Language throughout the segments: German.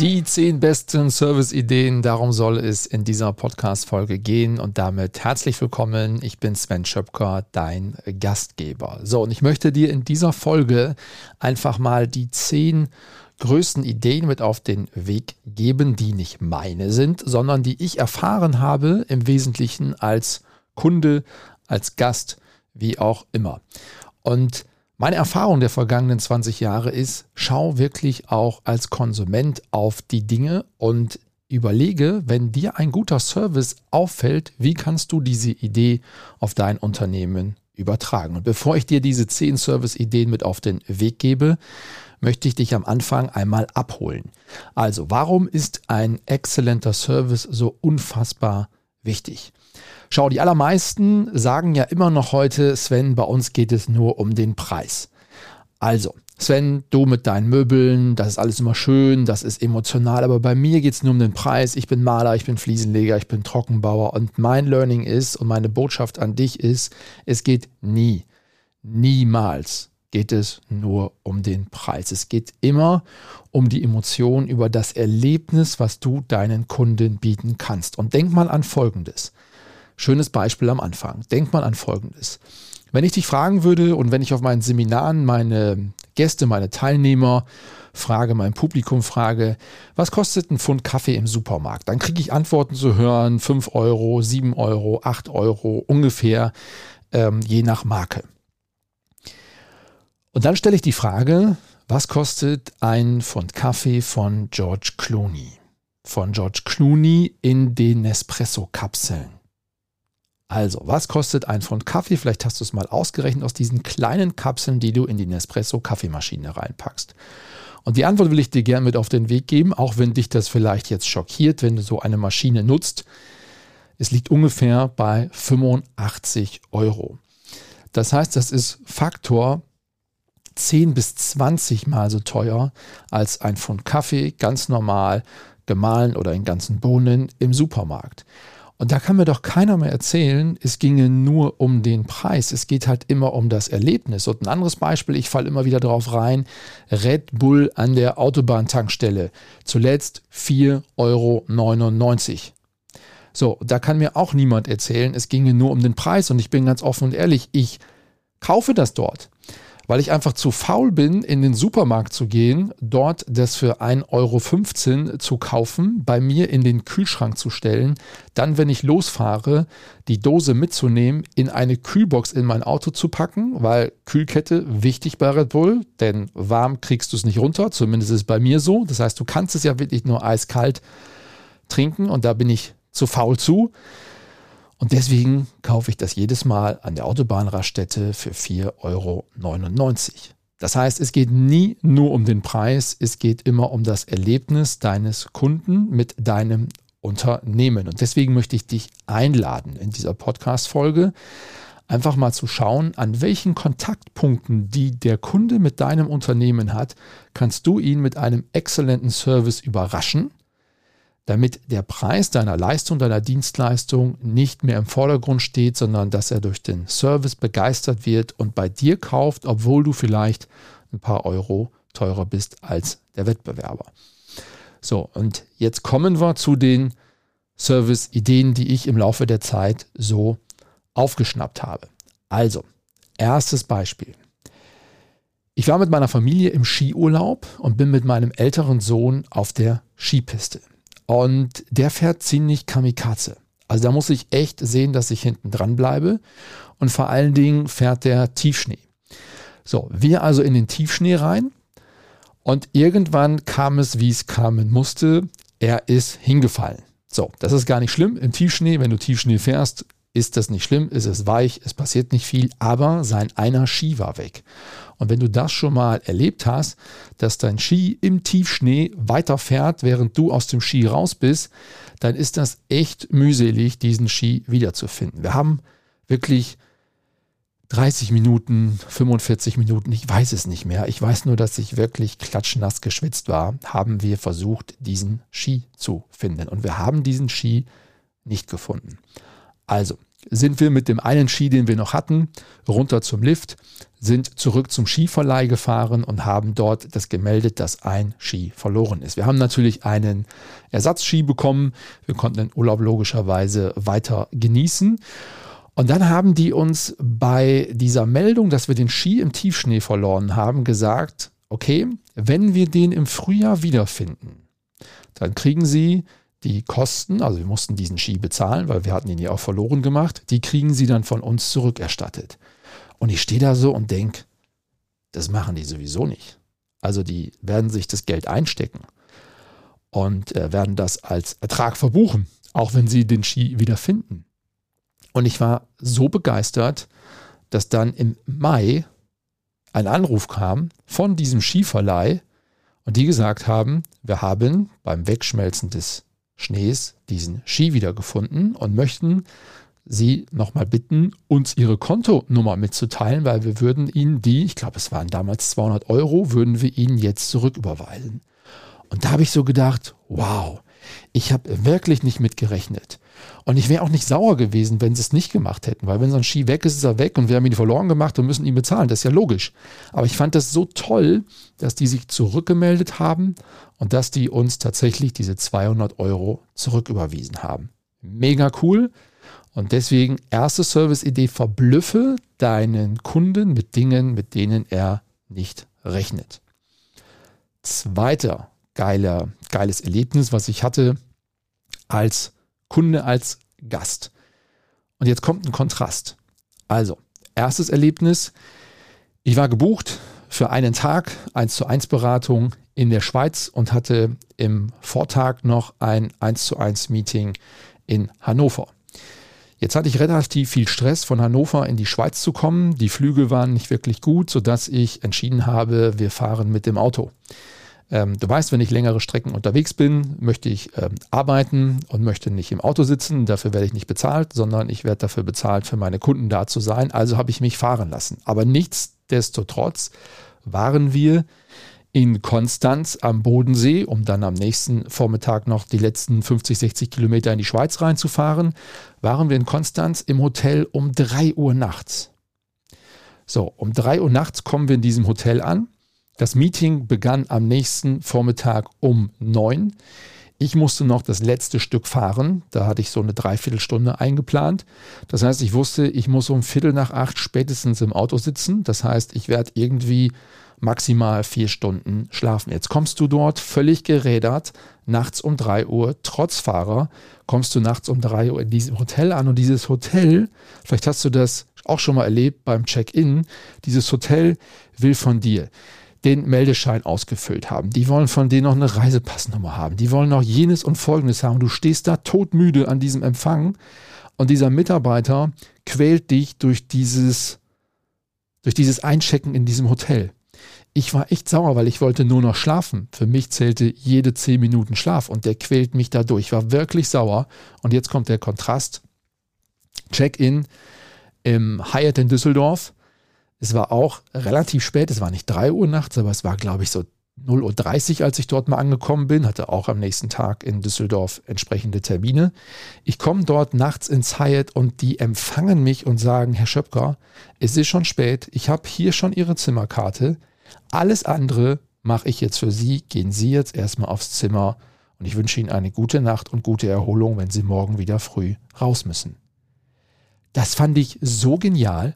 Die zehn besten Service-Ideen, darum soll es in dieser Podcast-Folge gehen. Und damit herzlich willkommen. Ich bin Sven Schöpker, dein Gastgeber. So, und ich möchte dir in dieser Folge einfach mal die zehn größten Ideen mit auf den Weg geben, die nicht meine sind, sondern die ich erfahren habe, im Wesentlichen als Kunde, als Gast, wie auch immer. Und meine Erfahrung der vergangenen 20 Jahre ist, schau wirklich auch als Konsument auf die Dinge und überlege, wenn dir ein guter Service auffällt, wie kannst du diese Idee auf dein Unternehmen übertragen. Und bevor ich dir diese 10 Service-Ideen mit auf den Weg gebe, möchte ich dich am Anfang einmal abholen. Also, warum ist ein exzellenter Service so unfassbar wichtig? Schau, die allermeisten sagen ja immer noch heute, Sven, bei uns geht es nur um den Preis. Also, Sven, du mit deinen Möbeln, das ist alles immer schön, das ist emotional, aber bei mir geht es nur um den Preis. Ich bin Maler, ich bin Fliesenleger, ich bin Trockenbauer und mein Learning ist und meine Botschaft an dich ist, es geht nie, niemals geht es nur um den Preis. Es geht immer um die Emotion über das Erlebnis, was du deinen Kunden bieten kannst. Und denk mal an Folgendes. Schönes Beispiel am Anfang. Denk mal an Folgendes. Wenn ich dich fragen würde und wenn ich auf meinen Seminaren meine Gäste, meine Teilnehmer frage, mein Publikum frage, was kostet ein Pfund Kaffee im Supermarkt? Dann kriege ich Antworten zu hören, 5 Euro, 7 Euro, 8 Euro ungefähr, ähm, je nach Marke. Und dann stelle ich die Frage, was kostet ein Pfund Kaffee von George Clooney? Von George Clooney in den Nespresso-Kapseln. Also, was kostet ein Pfund Kaffee? Vielleicht hast du es mal ausgerechnet aus diesen kleinen Kapseln, die du in die Nespresso-Kaffeemaschine reinpackst. Und die Antwort will ich dir gerne mit auf den Weg geben, auch wenn dich das vielleicht jetzt schockiert, wenn du so eine Maschine nutzt. Es liegt ungefähr bei 85 Euro. Das heißt, das ist Faktor 10 bis 20 Mal so teuer als ein Pfund Kaffee, ganz normal, gemahlen oder in ganzen Bohnen im Supermarkt. Und da kann mir doch keiner mehr erzählen, es ginge nur um den Preis. Es geht halt immer um das Erlebnis. Und ein anderes Beispiel, ich falle immer wieder drauf rein, Red Bull an der Autobahntankstelle. Zuletzt 4,99 Euro. So, da kann mir auch niemand erzählen, es ginge nur um den Preis. Und ich bin ganz offen und ehrlich, ich kaufe das dort weil ich einfach zu faul bin, in den Supermarkt zu gehen, dort das für 1,15 Euro zu kaufen, bei mir in den Kühlschrank zu stellen, dann, wenn ich losfahre, die Dose mitzunehmen, in eine Kühlbox in mein Auto zu packen, weil Kühlkette wichtig bei Red Bull, denn warm kriegst du es nicht runter, zumindest ist es bei mir so. Das heißt, du kannst es ja wirklich nur eiskalt trinken und da bin ich zu faul zu. Und deswegen kaufe ich das jedes Mal an der Autobahnraststätte für 4,99 Euro. Das heißt, es geht nie nur um den Preis, es geht immer um das Erlebnis deines Kunden mit deinem Unternehmen. Und deswegen möchte ich dich einladen in dieser Podcast-Folge, einfach mal zu schauen, an welchen Kontaktpunkten, die der Kunde mit deinem Unternehmen hat, kannst du ihn mit einem exzellenten Service überraschen damit der Preis deiner Leistung, deiner Dienstleistung nicht mehr im Vordergrund steht, sondern dass er durch den Service begeistert wird und bei dir kauft, obwohl du vielleicht ein paar Euro teurer bist als der Wettbewerber. So, und jetzt kommen wir zu den Service-Ideen, die ich im Laufe der Zeit so aufgeschnappt habe. Also, erstes Beispiel. Ich war mit meiner Familie im Skiurlaub und bin mit meinem älteren Sohn auf der Skipiste. Und der fährt ziemlich Kamikaze. Also da muss ich echt sehen, dass ich hinten dran bleibe. Und vor allen Dingen fährt der Tiefschnee. So, wir also in den Tiefschnee rein. Und irgendwann kam es, wie es kommen musste. Er ist hingefallen. So, das ist gar nicht schlimm. Im Tiefschnee, wenn du Tiefschnee fährst, ist das nicht schlimm, ist es weich, es passiert nicht viel, aber sein einer Ski war weg. Und wenn du das schon mal erlebt hast, dass dein Ski im Tiefschnee weiterfährt, während du aus dem Ski raus bist, dann ist das echt mühselig, diesen Ski wiederzufinden. Wir haben wirklich 30 Minuten, 45 Minuten, ich weiß es nicht mehr. Ich weiß nur, dass ich wirklich klatschnass geschwitzt war, haben wir versucht, diesen Ski zu finden. Und wir haben diesen Ski nicht gefunden. Also sind wir mit dem einen Ski, den wir noch hatten, runter zum Lift, sind zurück zum Skiverleih gefahren und haben dort das gemeldet, dass ein Ski verloren ist. Wir haben natürlich einen Ersatzski bekommen. Wir konnten den Urlaub logischerweise weiter genießen. Und dann haben die uns bei dieser Meldung, dass wir den Ski im Tiefschnee verloren haben, gesagt, okay, wenn wir den im Frühjahr wiederfinden, dann kriegen sie die Kosten, also wir mussten diesen Ski bezahlen, weil wir hatten ihn ja auch verloren gemacht, die kriegen sie dann von uns zurückerstattet. Und ich stehe da so und denke, das machen die sowieso nicht. Also die werden sich das Geld einstecken und äh, werden das als Ertrag verbuchen, auch wenn sie den Ski wieder finden. Und ich war so begeistert, dass dann im Mai ein Anruf kam von diesem Skiverleih und die gesagt haben, wir haben beim Wegschmelzen des Schnees diesen Ski wiedergefunden und möchten Sie nochmal bitten, uns Ihre Kontonummer mitzuteilen, weil wir würden Ihnen die, ich glaube es waren damals 200 Euro, würden wir Ihnen jetzt zurücküberweisen. Und da habe ich so gedacht, wow, ich habe wirklich nicht mitgerechnet. Und ich wäre auch nicht sauer gewesen, wenn sie es nicht gemacht hätten, weil wenn so ein Ski weg ist, ist er weg und wir haben ihn verloren gemacht und müssen ihn bezahlen. Das ist ja logisch. Aber ich fand das so toll, dass die sich zurückgemeldet haben und dass die uns tatsächlich diese 200 Euro zurücküberwiesen haben. Mega cool. Und deswegen erste Service-Idee, verblüffe deinen Kunden mit Dingen, mit denen er nicht rechnet. Zweiter geiler, geiles Erlebnis, was ich hatte als Kunde als Gast. Und jetzt kommt ein Kontrast. Also, erstes Erlebnis. Ich war gebucht für einen Tag, 1 zu 1 Beratung in der Schweiz und hatte im Vortag noch ein 1 zu 1 Meeting in Hannover. Jetzt hatte ich relativ viel Stress, von Hannover in die Schweiz zu kommen. Die Flüge waren nicht wirklich gut, sodass ich entschieden habe, wir fahren mit dem Auto. Ähm, du weißt, wenn ich längere Strecken unterwegs bin, möchte ich ähm, arbeiten und möchte nicht im Auto sitzen. Dafür werde ich nicht bezahlt, sondern ich werde dafür bezahlt, für meine Kunden da zu sein. Also habe ich mich fahren lassen. Aber nichtsdestotrotz waren wir in Konstanz am Bodensee, um dann am nächsten Vormittag noch die letzten 50, 60 Kilometer in die Schweiz reinzufahren, waren wir in Konstanz im Hotel um 3 Uhr nachts. So, um 3 Uhr nachts kommen wir in diesem Hotel an. Das Meeting begann am nächsten Vormittag um neun. Ich musste noch das letzte Stück fahren. Da hatte ich so eine Dreiviertelstunde eingeplant. Das heißt, ich wusste, ich muss um Viertel nach acht spätestens im Auto sitzen. Das heißt, ich werde irgendwie maximal vier Stunden schlafen. Jetzt kommst du dort völlig gerädert, nachts um drei Uhr, trotz Fahrer, kommst du nachts um drei Uhr in diesem Hotel an und dieses Hotel, vielleicht hast du das auch schon mal erlebt beim Check-in, dieses Hotel will von dir den Meldeschein ausgefüllt haben. Die wollen von denen noch eine Reisepassnummer haben. Die wollen noch jenes und folgendes haben. Du stehst da todmüde an diesem Empfang und dieser Mitarbeiter quält dich durch dieses, durch dieses Einchecken in diesem Hotel. Ich war echt sauer, weil ich wollte nur noch schlafen. Für mich zählte jede zehn Minuten Schlaf und der quält mich da durch. Ich war wirklich sauer. Und jetzt kommt der Kontrast. Check-in im Hyatt in Düsseldorf. Es war auch relativ spät, es war nicht 3 Uhr nachts, aber es war, glaube ich, so 0.30 Uhr, als ich dort mal angekommen bin, hatte auch am nächsten Tag in Düsseldorf entsprechende Termine. Ich komme dort nachts ins Hyatt und die empfangen mich und sagen, Herr Schöpker, es ist schon spät, ich habe hier schon Ihre Zimmerkarte, alles andere mache ich jetzt für Sie, gehen Sie jetzt erstmal aufs Zimmer und ich wünsche Ihnen eine gute Nacht und gute Erholung, wenn Sie morgen wieder früh raus müssen. Das fand ich so genial.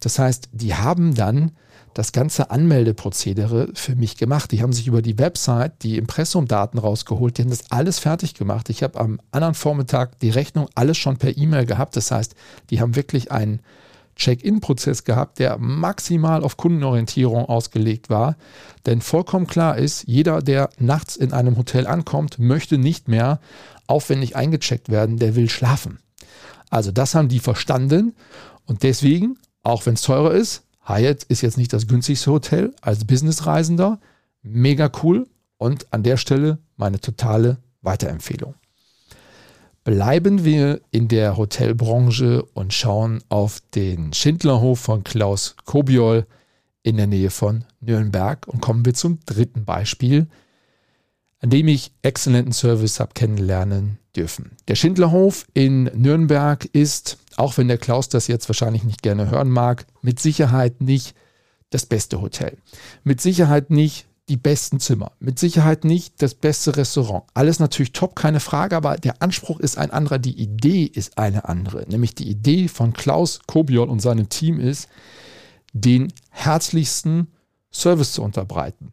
Das heißt, die haben dann das ganze Anmeldeprozedere für mich gemacht. Die haben sich über die Website die Impressumdaten rausgeholt, die haben das alles fertig gemacht. Ich habe am anderen Vormittag die Rechnung alles schon per E-Mail gehabt. Das heißt, die haben wirklich einen Check-in-Prozess gehabt, der maximal auf Kundenorientierung ausgelegt war. Denn vollkommen klar ist, jeder, der nachts in einem Hotel ankommt, möchte nicht mehr aufwendig eingecheckt werden, der will schlafen. Also das haben die verstanden und deswegen, auch wenn es teurer ist, Hyatt ist jetzt nicht das günstigste Hotel als Businessreisender, mega cool. Und an der Stelle meine totale Weiterempfehlung. Bleiben wir in der Hotelbranche und schauen auf den Schindlerhof von Klaus Kobiol in der Nähe von Nürnberg und kommen wir zum dritten Beispiel, an dem ich exzellenten Service habe kennenlernen dürfen. Der Schindlerhof in Nürnberg ist, auch wenn der Klaus das jetzt wahrscheinlich nicht gerne hören mag, mit Sicherheit nicht das beste Hotel. Mit Sicherheit nicht die besten Zimmer. Mit Sicherheit nicht das beste Restaurant. Alles natürlich top, keine Frage, aber der Anspruch ist ein anderer, die Idee ist eine andere. Nämlich die Idee von Klaus Kobiol und seinem Team ist, den herzlichsten Service zu unterbreiten.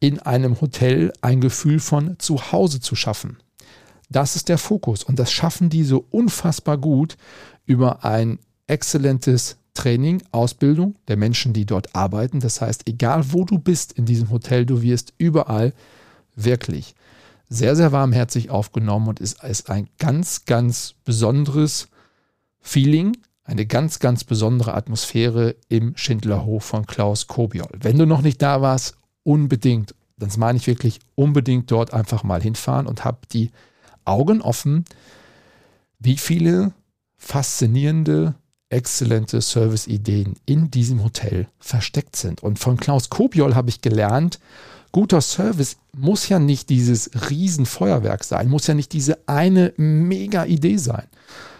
In einem Hotel ein Gefühl von Zuhause zu schaffen. Das ist der Fokus und das schaffen die so unfassbar gut über ein exzellentes Training, Ausbildung der Menschen, die dort arbeiten. Das heißt, egal wo du bist in diesem Hotel, du wirst überall wirklich sehr, sehr warmherzig aufgenommen und ist, ist ein ganz, ganz besonderes Feeling, eine ganz, ganz besondere Atmosphäre im Schindlerhof von Klaus Kobiol. Wenn du noch nicht da warst, unbedingt, das meine ich wirklich, unbedingt dort einfach mal hinfahren und hab die Augen offen, wie viele faszinierende, exzellente Serviceideen in diesem Hotel versteckt sind. Und von Klaus Kobiol habe ich gelernt, guter Service muss ja nicht dieses Riesenfeuerwerk sein, muss ja nicht diese eine mega Idee sein,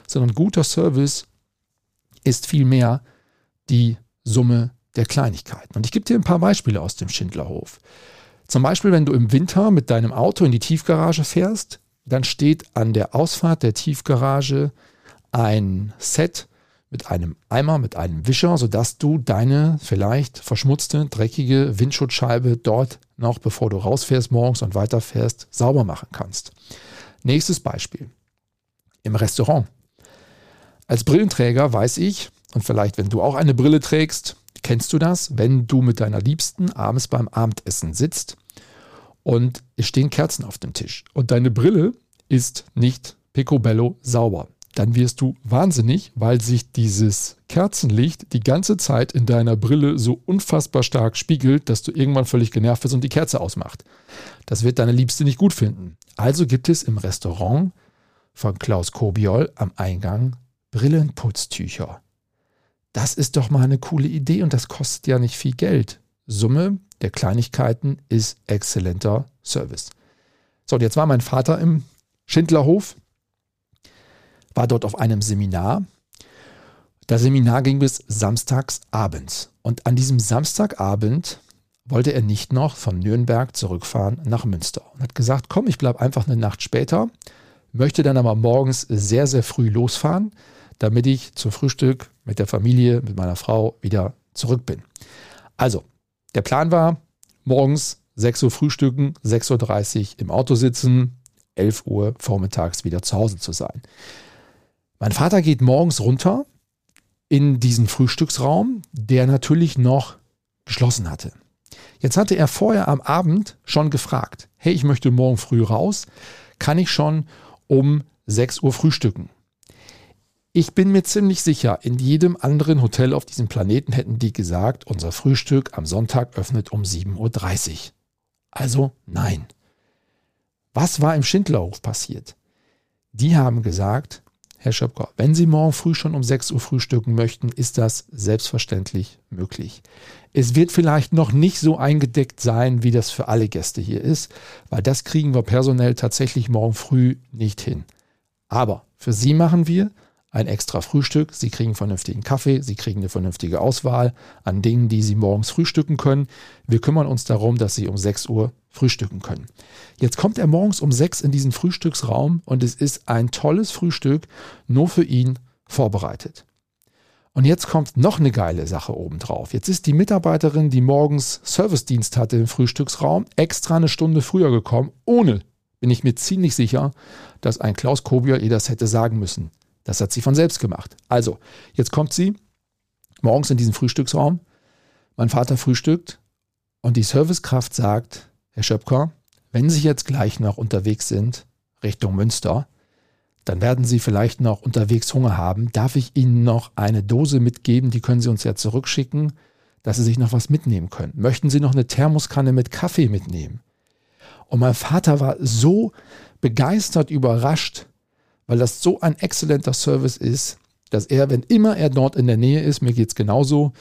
sondern guter Service ist vielmehr die Summe der Kleinigkeiten. Und ich gebe dir ein paar Beispiele aus dem Schindlerhof. Zum Beispiel, wenn du im Winter mit deinem Auto in die Tiefgarage fährst, dann steht an der Ausfahrt der Tiefgarage ein Set mit einem Eimer, mit einem Wischer, sodass du deine vielleicht verschmutzte, dreckige Windschutzscheibe dort noch, bevor du rausfährst morgens und weiterfährst, sauber machen kannst. Nächstes Beispiel. Im Restaurant. Als Brillenträger weiß ich, und vielleicht wenn du auch eine Brille trägst, kennst du das, wenn du mit deiner Liebsten abends beim Abendessen sitzt und es stehen Kerzen auf dem Tisch und deine Brille ist nicht picobello sauber dann wirst du wahnsinnig, weil sich dieses Kerzenlicht die ganze Zeit in deiner Brille so unfassbar stark spiegelt, dass du irgendwann völlig genervt bist und die Kerze ausmacht. Das wird deine Liebste nicht gut finden. Also gibt es im Restaurant von Klaus Kobiol am Eingang Brillenputztücher. Das ist doch mal eine coole Idee und das kostet ja nicht viel Geld. Summe der Kleinigkeiten ist exzellenter Service. So, und jetzt war mein Vater im Schindlerhof war dort auf einem Seminar. Das Seminar ging bis samstags abends. Und an diesem Samstagabend wollte er nicht noch von Nürnberg zurückfahren nach Münster und hat gesagt, komm, ich bleibe einfach eine Nacht später, möchte dann aber morgens sehr, sehr früh losfahren, damit ich zum Frühstück mit der Familie, mit meiner Frau wieder zurück bin. Also, der Plan war, morgens 6 Uhr frühstücken, 6.30 Uhr im Auto sitzen, 11 Uhr vormittags wieder zu Hause zu sein. Mein Vater geht morgens runter in diesen Frühstücksraum, der natürlich noch geschlossen hatte. Jetzt hatte er vorher am Abend schon gefragt, hey, ich möchte morgen früh raus, kann ich schon um 6 Uhr frühstücken? Ich bin mir ziemlich sicher, in jedem anderen Hotel auf diesem Planeten hätten die gesagt, unser Frühstück am Sonntag öffnet um 7.30 Uhr. Also nein. Was war im Schindlerhof passiert? Die haben gesagt, Herr Schöpker, wenn Sie morgen früh schon um 6 Uhr frühstücken möchten, ist das selbstverständlich möglich. Es wird vielleicht noch nicht so eingedeckt sein, wie das für alle Gäste hier ist, weil das kriegen wir personell tatsächlich morgen früh nicht hin. Aber für Sie machen wir ein extra Frühstück. Sie kriegen vernünftigen Kaffee, Sie kriegen eine vernünftige Auswahl an Dingen, die Sie morgens frühstücken können. Wir kümmern uns darum, dass Sie um 6 Uhr frühstücken können. Jetzt kommt er morgens um 6 in diesen Frühstücksraum und es ist ein tolles Frühstück nur für ihn vorbereitet. Und jetzt kommt noch eine geile Sache obendrauf. Jetzt ist die Mitarbeiterin, die morgens Servicedienst hatte im Frühstücksraum, extra eine Stunde früher gekommen, ohne, bin ich mir ziemlich sicher, dass ein Klaus Kobier ihr das hätte sagen müssen. Das hat sie von selbst gemacht. Also, jetzt kommt sie morgens in diesen Frühstücksraum. Mein Vater frühstückt und die Servicekraft sagt, Herr Schöpker, wenn Sie jetzt gleich noch unterwegs sind Richtung Münster, dann werden Sie vielleicht noch unterwegs Hunger haben. Darf ich Ihnen noch eine Dose mitgeben? Die können Sie uns ja zurückschicken, dass Sie sich noch was mitnehmen können. Möchten Sie noch eine Thermoskanne mit Kaffee mitnehmen? Und mein Vater war so begeistert, überrascht, weil das so ein exzellenter Service ist, dass er, wenn immer er dort in der Nähe ist, mir geht es genauso,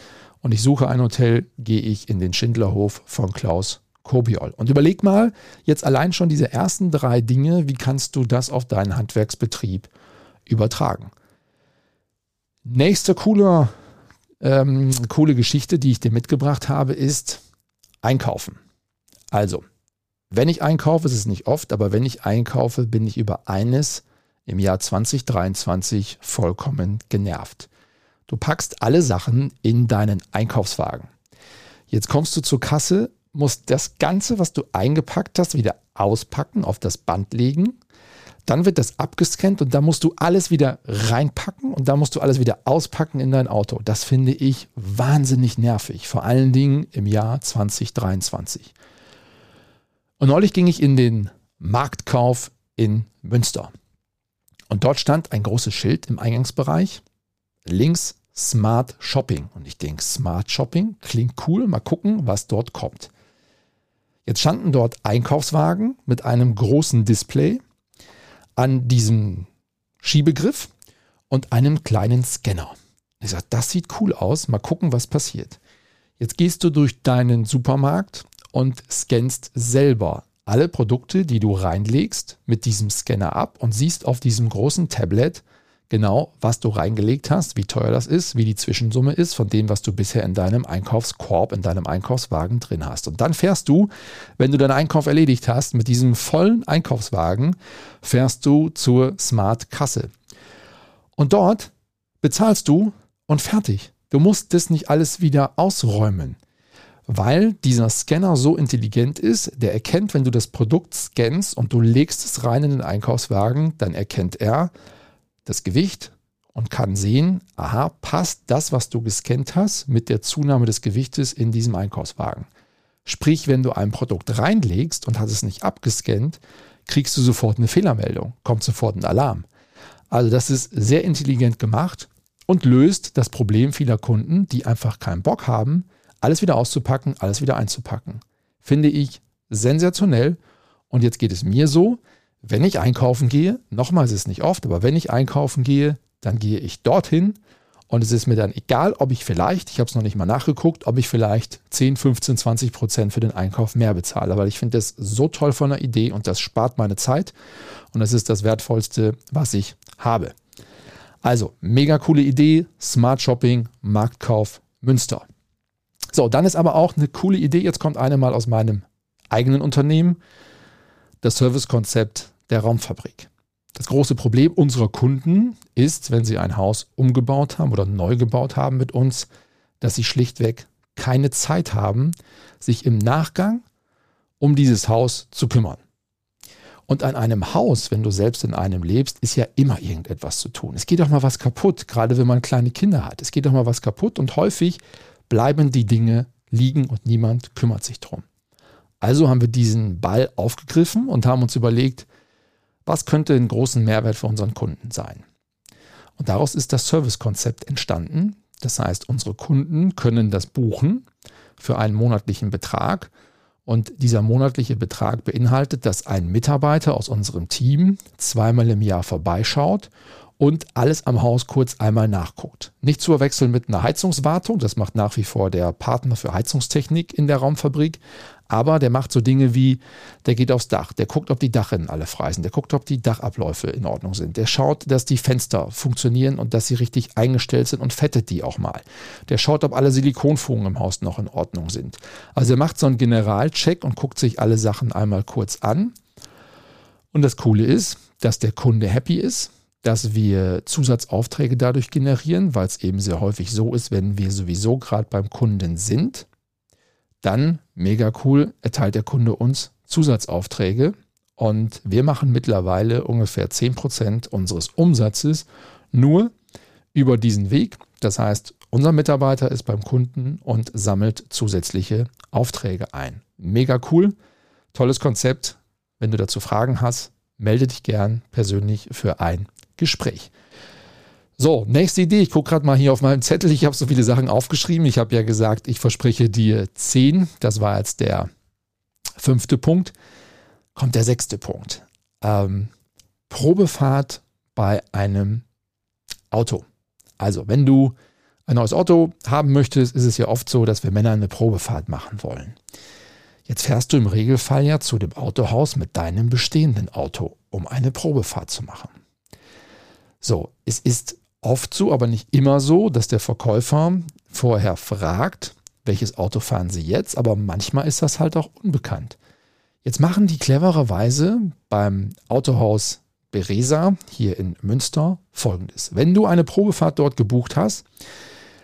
und ich suche ein Hotel, gehe ich in den Schindlerhof von Klaus Kobiol. Und überleg mal, jetzt allein schon diese ersten drei Dinge, wie kannst du das auf deinen Handwerksbetrieb übertragen? Nächste coole, ähm, coole Geschichte, die ich dir mitgebracht habe, ist Einkaufen. Also, wenn ich einkaufe, es ist nicht oft, aber wenn ich einkaufe, bin ich über eines im Jahr 2023 vollkommen genervt. Du packst alle Sachen in deinen Einkaufswagen. Jetzt kommst du zur Kasse, musst das Ganze, was du eingepackt hast, wieder auspacken, auf das Band legen. Dann wird das abgescannt und dann musst du alles wieder reinpacken und dann musst du alles wieder auspacken in dein Auto. Das finde ich wahnsinnig nervig, vor allen Dingen im Jahr 2023. Und neulich ging ich in den Marktkauf in Münster. Und dort stand ein großes Schild im Eingangsbereich. Links Smart Shopping. Und ich denke, Smart Shopping klingt cool. Mal gucken, was dort kommt. Jetzt standen dort Einkaufswagen mit einem großen Display an diesem Schiebegriff und einem kleinen Scanner. Ich sage, das sieht cool aus. Mal gucken, was passiert. Jetzt gehst du durch deinen Supermarkt und scannst selber alle Produkte, die du reinlegst, mit diesem Scanner ab und siehst auf diesem großen Tablet genau, was du reingelegt hast, wie teuer das ist, wie die Zwischensumme ist von dem, was du bisher in deinem Einkaufskorb, in deinem Einkaufswagen drin hast. Und dann fährst du, wenn du deinen Einkauf erledigt hast, mit diesem vollen Einkaufswagen, fährst du zur Smart Kasse. Und dort bezahlst du und fertig. Du musst das nicht alles wieder ausräumen weil dieser Scanner so intelligent ist, der erkennt, wenn du das Produkt scannst und du legst es rein in den Einkaufswagen, dann erkennt er das Gewicht und kann sehen, aha, passt das, was du gescannt hast, mit der Zunahme des Gewichtes in diesem Einkaufswagen. Sprich, wenn du ein Produkt reinlegst und hast es nicht abgescannt, kriegst du sofort eine Fehlermeldung, kommt sofort ein Alarm. Also das ist sehr intelligent gemacht und löst das Problem vieler Kunden, die einfach keinen Bock haben, alles wieder auszupacken, alles wieder einzupacken. Finde ich sensationell. Und jetzt geht es mir so, wenn ich einkaufen gehe, nochmal ist es nicht oft, aber wenn ich einkaufen gehe, dann gehe ich dorthin und es ist mir dann egal, ob ich vielleicht, ich habe es noch nicht mal nachgeguckt, ob ich vielleicht 10, 15, 20 Prozent für den Einkauf mehr bezahle, weil ich finde das so toll von der Idee und das spart meine Zeit und das ist das Wertvollste, was ich habe. Also, mega coole Idee, Smart Shopping, Marktkauf, Münster. So, dann ist aber auch eine coole Idee. Jetzt kommt eine mal aus meinem eigenen Unternehmen. Das Servicekonzept der Raumfabrik. Das große Problem unserer Kunden ist, wenn sie ein Haus umgebaut haben oder neu gebaut haben mit uns, dass sie schlichtweg keine Zeit haben, sich im Nachgang um dieses Haus zu kümmern. Und an einem Haus, wenn du selbst in einem lebst, ist ja immer irgendetwas zu tun. Es geht doch mal was kaputt, gerade wenn man kleine Kinder hat. Es geht doch mal was kaputt und häufig bleiben die Dinge liegen und niemand kümmert sich drum. Also haben wir diesen Ball aufgegriffen und haben uns überlegt, was könnte einen großen Mehrwert für unseren Kunden sein. Und daraus ist das Servicekonzept entstanden. Das heißt, unsere Kunden können das buchen für einen monatlichen Betrag. Und dieser monatliche Betrag beinhaltet, dass ein Mitarbeiter aus unserem Team zweimal im Jahr vorbeischaut und alles am Haus kurz einmal nachguckt. Nicht zu verwechseln mit einer Heizungswartung, das macht nach wie vor der Partner für Heizungstechnik in der Raumfabrik, aber der macht so Dinge wie, der geht aufs Dach, der guckt, ob die Dachrinnen alle frei sind, der guckt, ob die Dachabläufe in Ordnung sind, der schaut, dass die Fenster funktionieren und dass sie richtig eingestellt sind und fettet die auch mal. Der schaut, ob alle Silikonfugen im Haus noch in Ordnung sind. Also er macht so einen Generalcheck und guckt sich alle Sachen einmal kurz an. Und das Coole ist, dass der Kunde happy ist, dass wir Zusatzaufträge dadurch generieren, weil es eben sehr häufig so ist, wenn wir sowieso gerade beim Kunden sind, dann mega cool, erteilt der Kunde uns Zusatzaufträge und wir machen mittlerweile ungefähr 10% unseres Umsatzes nur über diesen Weg. Das heißt, unser Mitarbeiter ist beim Kunden und sammelt zusätzliche Aufträge ein. Mega cool, tolles Konzept. Wenn du dazu Fragen hast, melde dich gern persönlich für ein Gespräch. So, nächste Idee. Ich gucke gerade mal hier auf meinem Zettel. Ich habe so viele Sachen aufgeschrieben. Ich habe ja gesagt, ich verspreche dir zehn. Das war jetzt der fünfte Punkt. Kommt der sechste Punkt. Ähm, Probefahrt bei einem Auto. Also, wenn du ein neues Auto haben möchtest, ist es ja oft so, dass wir Männer eine Probefahrt machen wollen. Jetzt fährst du im Regelfall ja zu dem Autohaus mit deinem bestehenden Auto, um eine Probefahrt zu machen. So, es ist oft so, aber nicht immer so, dass der Verkäufer vorher fragt, welches Auto fahren Sie jetzt, aber manchmal ist das halt auch unbekannt. Jetzt machen die clevererweise beim Autohaus Beresa hier in Münster folgendes. Wenn du eine Probefahrt dort gebucht hast,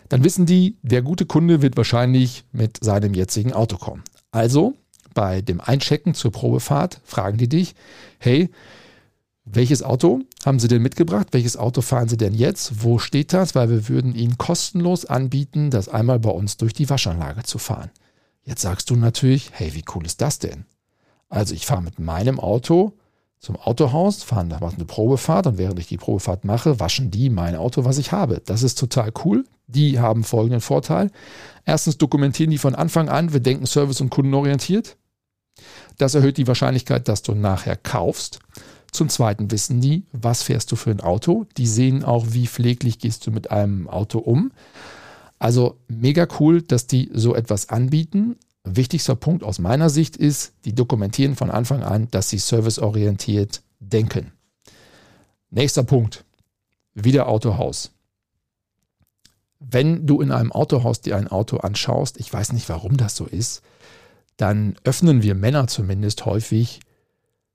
dann wissen die, der gute Kunde wird wahrscheinlich mit seinem jetzigen Auto kommen. Also bei dem Einchecken zur Probefahrt fragen die dich, hey, welches Auto haben Sie denn mitgebracht? Welches Auto fahren Sie denn jetzt? Wo steht das? Weil wir würden Ihnen kostenlos anbieten, das einmal bei uns durch die Waschanlage zu fahren. Jetzt sagst du natürlich, hey, wie cool ist das denn? Also ich fahre mit meinem Auto zum Autohaus, fahren da eine Probefahrt und während ich die Probefahrt mache, waschen die mein Auto, was ich habe. Das ist total cool. Die haben folgenden Vorteil. Erstens dokumentieren die von Anfang an, wir denken service- und kundenorientiert. Das erhöht die Wahrscheinlichkeit, dass du nachher kaufst. Zum Zweiten wissen die, was fährst du für ein Auto. Die sehen auch, wie pfleglich gehst du mit einem Auto um. Also mega cool, dass die so etwas anbieten. Wichtigster Punkt aus meiner Sicht ist, die dokumentieren von Anfang an, dass sie serviceorientiert denken. Nächster Punkt. Wieder Autohaus. Wenn du in einem Autohaus dir ein Auto anschaust, ich weiß nicht, warum das so ist, dann öffnen wir Männer zumindest häufig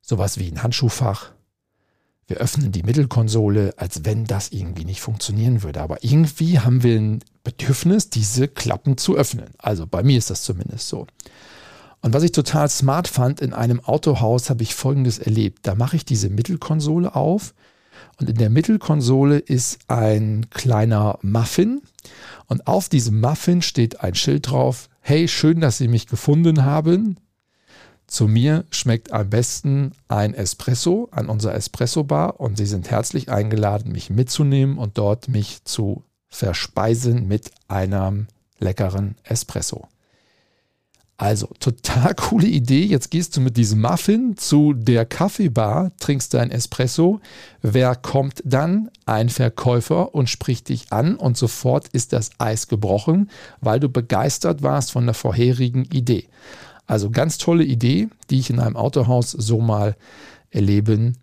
sowas wie ein Handschuhfach. Wir öffnen die Mittelkonsole, als wenn das irgendwie nicht funktionieren würde. Aber irgendwie haben wir ein Bedürfnis, diese Klappen zu öffnen. Also bei mir ist das zumindest so. Und was ich total smart fand, in einem Autohaus habe ich Folgendes erlebt. Da mache ich diese Mittelkonsole auf und in der Mittelkonsole ist ein kleiner Muffin und auf diesem Muffin steht ein Schild drauf, hey, schön, dass Sie mich gefunden haben. Zu mir schmeckt am besten ein Espresso an unserer Espresso-Bar und Sie sind herzlich eingeladen, mich mitzunehmen und dort mich zu verspeisen mit einem leckeren Espresso. Also, total coole Idee. Jetzt gehst du mit diesem Muffin zu der Kaffeebar, trinkst dein Espresso. Wer kommt dann? Ein Verkäufer und spricht dich an und sofort ist das Eis gebrochen, weil du begeistert warst von der vorherigen Idee. Also ganz tolle Idee, die ich in einem Autohaus so mal erleben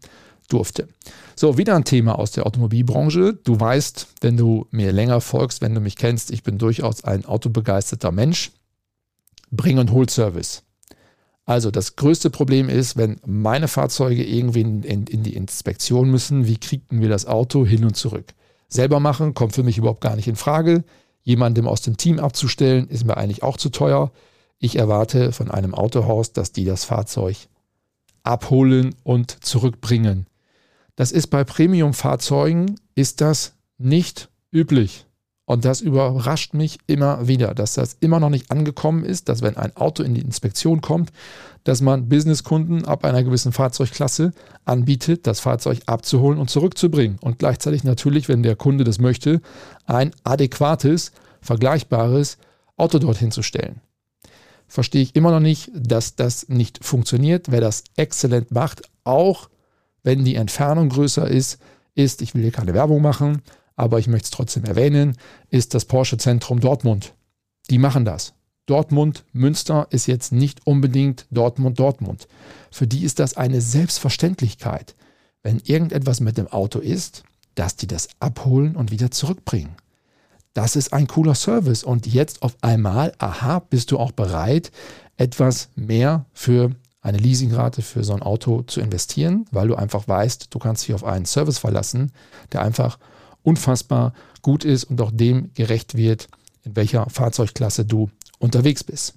durfte. So, wieder ein Thema aus der Automobilbranche. Du weißt, wenn du mir länger folgst, wenn du mich kennst, ich bin durchaus ein autobegeisterter Mensch. Bring- und Hol-Service. Also das größte Problem ist, wenn meine Fahrzeuge irgendwie in, in, in, die Inspektion müssen, wie kriegen wir das Auto hin und zurück? Selber machen kommt für mich überhaupt gar nicht in Frage. Jemandem aus dem Team abzustellen, ist mir eigentlich auch zu teuer. Ich erwarte von einem Autohaus, dass die das Fahrzeug abholen und zurückbringen. Das ist bei Premium-Fahrzeugen ist das nicht üblich. Und das überrascht mich immer wieder, dass das immer noch nicht angekommen ist, dass wenn ein Auto in die Inspektion kommt, dass man Businesskunden ab einer gewissen Fahrzeugklasse anbietet, das Fahrzeug abzuholen und zurückzubringen. Und gleichzeitig natürlich, wenn der Kunde das möchte, ein adäquates, vergleichbares Auto dorthin zu stellen. Verstehe ich immer noch nicht, dass das nicht funktioniert. Wer das exzellent macht, auch wenn die Entfernung größer ist, ist, ich will hier keine Werbung machen, aber ich möchte es trotzdem erwähnen, ist das Porsche Zentrum Dortmund. Die machen das. Dortmund, Münster ist jetzt nicht unbedingt Dortmund, Dortmund. Für die ist das eine Selbstverständlichkeit, wenn irgendetwas mit dem Auto ist, dass die das abholen und wieder zurückbringen. Das ist ein cooler Service. Und jetzt auf einmal, aha, bist du auch bereit, etwas mehr für eine Leasingrate für so ein Auto zu investieren, weil du einfach weißt, du kannst dich auf einen Service verlassen, der einfach unfassbar gut ist und auch dem gerecht wird, in welcher Fahrzeugklasse du unterwegs bist.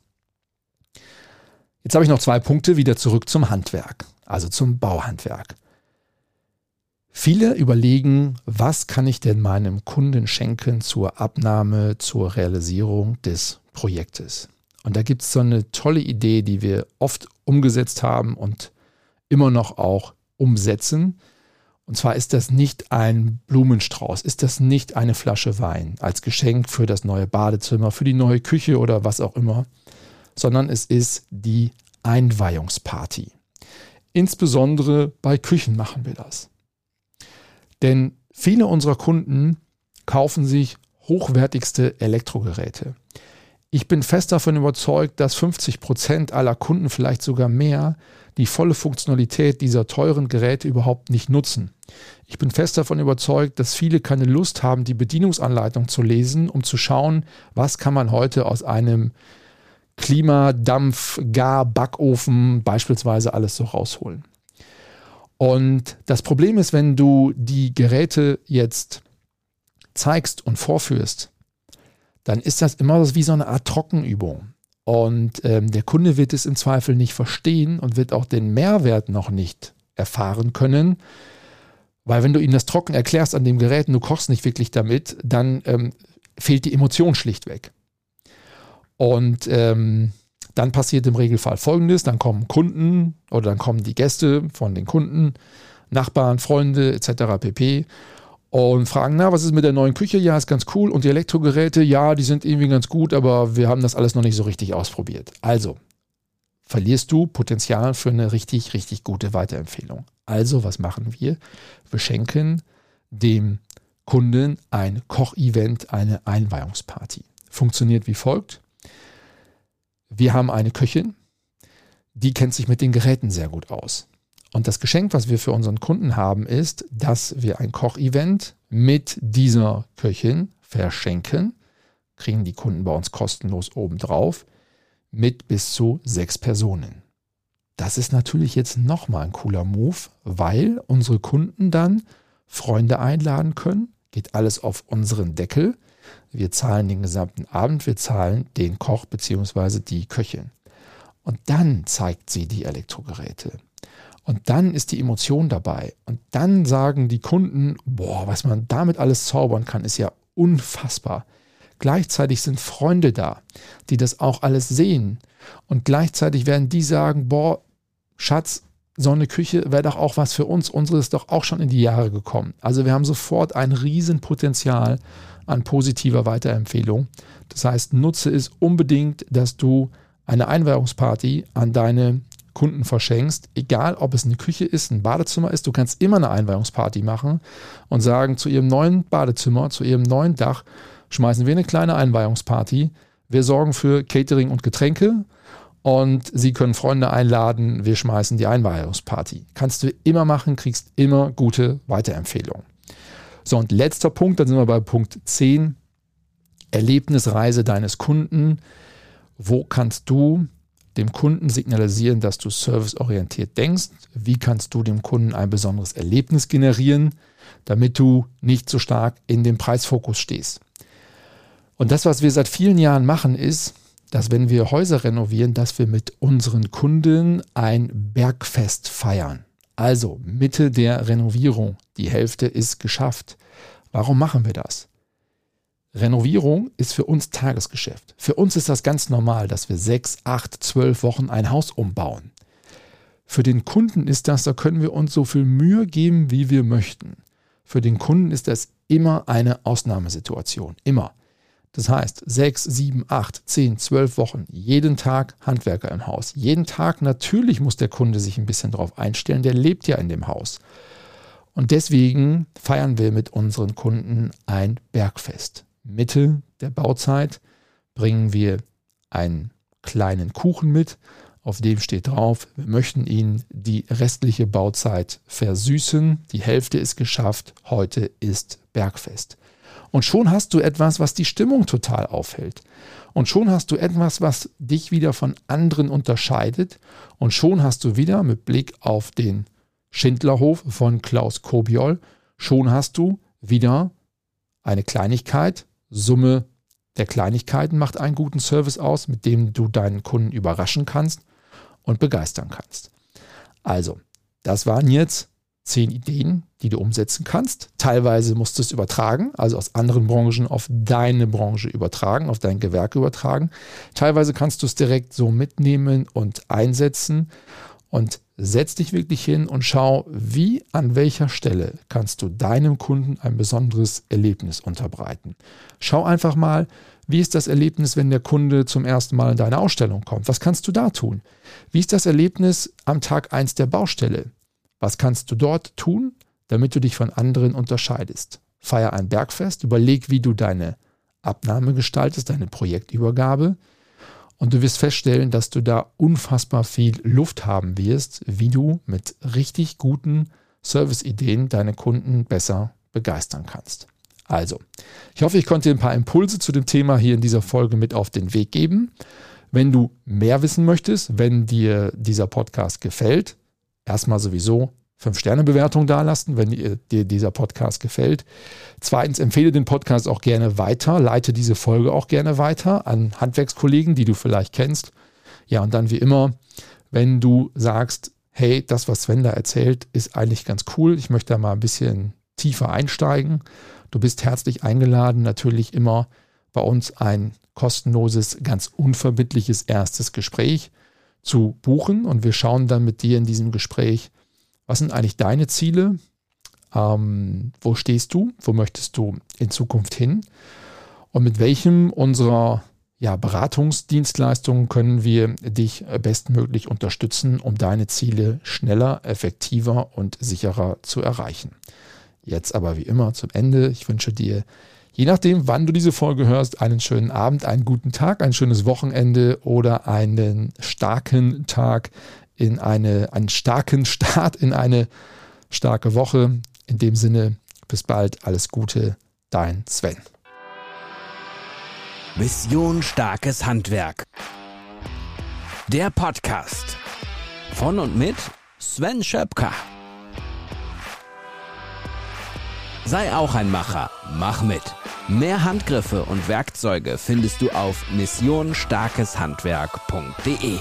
Jetzt habe ich noch zwei Punkte wieder zurück zum Handwerk, also zum Bauhandwerk. Viele überlegen, was kann ich denn meinem Kunden schenken zur Abnahme, zur Realisierung des Projektes. Und da gibt es so eine tolle Idee, die wir oft umgesetzt haben und immer noch auch umsetzen. Und zwar ist das nicht ein Blumenstrauß, ist das nicht eine Flasche Wein als Geschenk für das neue Badezimmer, für die neue Küche oder was auch immer, sondern es ist die Einweihungsparty. Insbesondere bei Küchen machen wir das. Denn viele unserer Kunden kaufen sich hochwertigste Elektrogeräte. Ich bin fest davon überzeugt, dass 50 Prozent aller Kunden, vielleicht sogar mehr, die volle Funktionalität dieser teuren Geräte überhaupt nicht nutzen. Ich bin fest davon überzeugt, dass viele keine Lust haben, die Bedienungsanleitung zu lesen, um zu schauen, was kann man heute aus einem Klimadampf, Gar, Backofen beispielsweise alles so rausholen. Und das Problem ist, wenn du die Geräte jetzt zeigst und vorführst, dann ist das immer wie so eine Art Trockenübung. Und ähm, der Kunde wird es im Zweifel nicht verstehen und wird auch den Mehrwert noch nicht erfahren können. Weil wenn du ihm das trocken erklärst an dem Gerät und du kochst nicht wirklich damit, dann ähm, fehlt die Emotion schlichtweg. Und ähm, dann passiert im Regelfall Folgendes, dann kommen Kunden oder dann kommen die Gäste von den Kunden, Nachbarn, Freunde etc. pp und fragen, na, was ist mit der neuen Küche? Ja, ist ganz cool. Und die Elektrogeräte, ja, die sind irgendwie ganz gut, aber wir haben das alles noch nicht so richtig ausprobiert. Also, verlierst du Potenzial für eine richtig, richtig gute Weiterempfehlung. Also, was machen wir? Wir schenken dem Kunden ein Kochevent, eine Einweihungsparty. Funktioniert wie folgt. Wir haben eine Köchin, die kennt sich mit den Geräten sehr gut aus. Und das Geschenk, was wir für unseren Kunden haben, ist, dass wir ein Kochevent mit dieser Köchin verschenken. Kriegen die Kunden bei uns kostenlos obendrauf mit bis zu sechs Personen. Das ist natürlich jetzt nochmal ein cooler Move, weil unsere Kunden dann Freunde einladen können. Geht alles auf unseren Deckel. Wir zahlen den gesamten Abend, wir zahlen den Koch bzw. die Köchin. Und dann zeigt sie die Elektrogeräte. Und dann ist die Emotion dabei. Und dann sagen die Kunden, boah, was man damit alles zaubern kann, ist ja unfassbar. Gleichzeitig sind Freunde da, die das auch alles sehen. Und gleichzeitig werden die sagen, boah, Schatz, so eine Küche wäre doch auch was für uns. Unsere ist doch auch schon in die Jahre gekommen. Also wir haben sofort ein Riesenpotenzial an positiver Weiterempfehlung. Das heißt, nutze es unbedingt, dass du eine Einweihungsparty an deine Kunden verschenkst, egal ob es eine Küche ist, ein Badezimmer ist, du kannst immer eine Einweihungsparty machen und sagen, zu ihrem neuen Badezimmer, zu ihrem neuen Dach schmeißen wir eine kleine Einweihungsparty. Wir sorgen für Catering und Getränke und sie können Freunde einladen. Wir schmeißen die Einweihungsparty. Kannst du immer machen, kriegst immer gute Weiterempfehlungen. So, und letzter Punkt, dann sind wir bei Punkt 10. Erlebnisreise deines Kunden. Wo kannst du dem Kunden signalisieren, dass du serviceorientiert denkst. Wie kannst du dem Kunden ein besonderes Erlebnis generieren, damit du nicht so stark in dem Preisfokus stehst. Und das, was wir seit vielen Jahren machen, ist, dass wenn wir Häuser renovieren, dass wir mit unseren Kunden ein Bergfest feiern. Also Mitte der Renovierung, die Hälfte ist geschafft. Warum machen wir das? Renovierung ist für uns Tagesgeschäft. Für uns ist das ganz normal, dass wir sechs, acht, zwölf Wochen ein Haus umbauen. Für den Kunden ist das, da können wir uns so viel Mühe geben, wie wir möchten. Für den Kunden ist das immer eine Ausnahmesituation. Immer. Das heißt, sechs, sieben, acht, zehn, zwölf Wochen, jeden Tag Handwerker im Haus. Jeden Tag natürlich muss der Kunde sich ein bisschen darauf einstellen, der lebt ja in dem Haus. Und deswegen feiern wir mit unseren Kunden ein Bergfest. Mitte der Bauzeit bringen wir einen kleinen Kuchen mit, auf dem steht drauf, wir möchten Ihnen die restliche Bauzeit versüßen. Die Hälfte ist geschafft, heute ist Bergfest. Und schon hast du etwas, was die Stimmung total aufhält. Und schon hast du etwas, was dich wieder von anderen unterscheidet. Und schon hast du wieder mit Blick auf den Schindlerhof von Klaus Kobiol, schon hast du wieder eine Kleinigkeit, Summe der Kleinigkeiten macht einen guten Service aus, mit dem du deinen Kunden überraschen kannst und begeistern kannst. Also, das waren jetzt zehn Ideen, die du umsetzen kannst. Teilweise musst du es übertragen, also aus anderen Branchen auf deine Branche übertragen, auf dein Gewerk übertragen. Teilweise kannst du es direkt so mitnehmen und einsetzen. Und setz dich wirklich hin und schau, wie an welcher Stelle kannst du deinem Kunden ein besonderes Erlebnis unterbreiten. Schau einfach mal, wie ist das Erlebnis, wenn der Kunde zum ersten Mal in deine Ausstellung kommt? Was kannst du da tun? Wie ist das Erlebnis am Tag 1 der Baustelle? Was kannst du dort tun, damit du dich von anderen unterscheidest? Feier ein Bergfest, überleg, wie du deine Abnahme gestaltest, deine Projektübergabe. Und du wirst feststellen, dass du da unfassbar viel Luft haben wirst, wie du mit richtig guten Serviceideen deine Kunden besser begeistern kannst. Also, ich hoffe, ich konnte dir ein paar Impulse zu dem Thema hier in dieser Folge mit auf den Weg geben. Wenn du mehr wissen möchtest, wenn dir dieser Podcast gefällt, erstmal sowieso 5-Sterne-Bewertung dalassen, wenn dir dieser Podcast gefällt. Zweitens, empfehle den Podcast auch gerne weiter, leite diese Folge auch gerne weiter an Handwerkskollegen, die du vielleicht kennst. Ja, und dann wie immer, wenn du sagst, hey, das, was Sven da erzählt, ist eigentlich ganz cool, ich möchte da mal ein bisschen tiefer einsteigen Du bist herzlich eingeladen, natürlich immer bei uns ein kostenloses, ganz unverbindliches erstes Gespräch zu buchen und wir schauen dann mit dir in diesem Gespräch, was sind eigentlich deine Ziele, ähm, wo stehst du, wo möchtest du in Zukunft hin und mit welchem unserer ja, Beratungsdienstleistungen können wir dich bestmöglich unterstützen, um deine Ziele schneller, effektiver und sicherer zu erreichen. Jetzt aber wie immer zum Ende. Ich wünsche dir, je nachdem, wann du diese Folge hörst, einen schönen Abend, einen guten Tag, ein schönes Wochenende oder einen starken Tag in eine, einen starken Start in eine starke Woche. In dem Sinne, bis bald, alles Gute, dein Sven. Mission Starkes Handwerk. Der Podcast von und mit Sven Schöpker. Sei auch ein Macher. Mach mit. Mehr Handgriffe und Werkzeuge findest du auf missionstarkeshandwerk.de.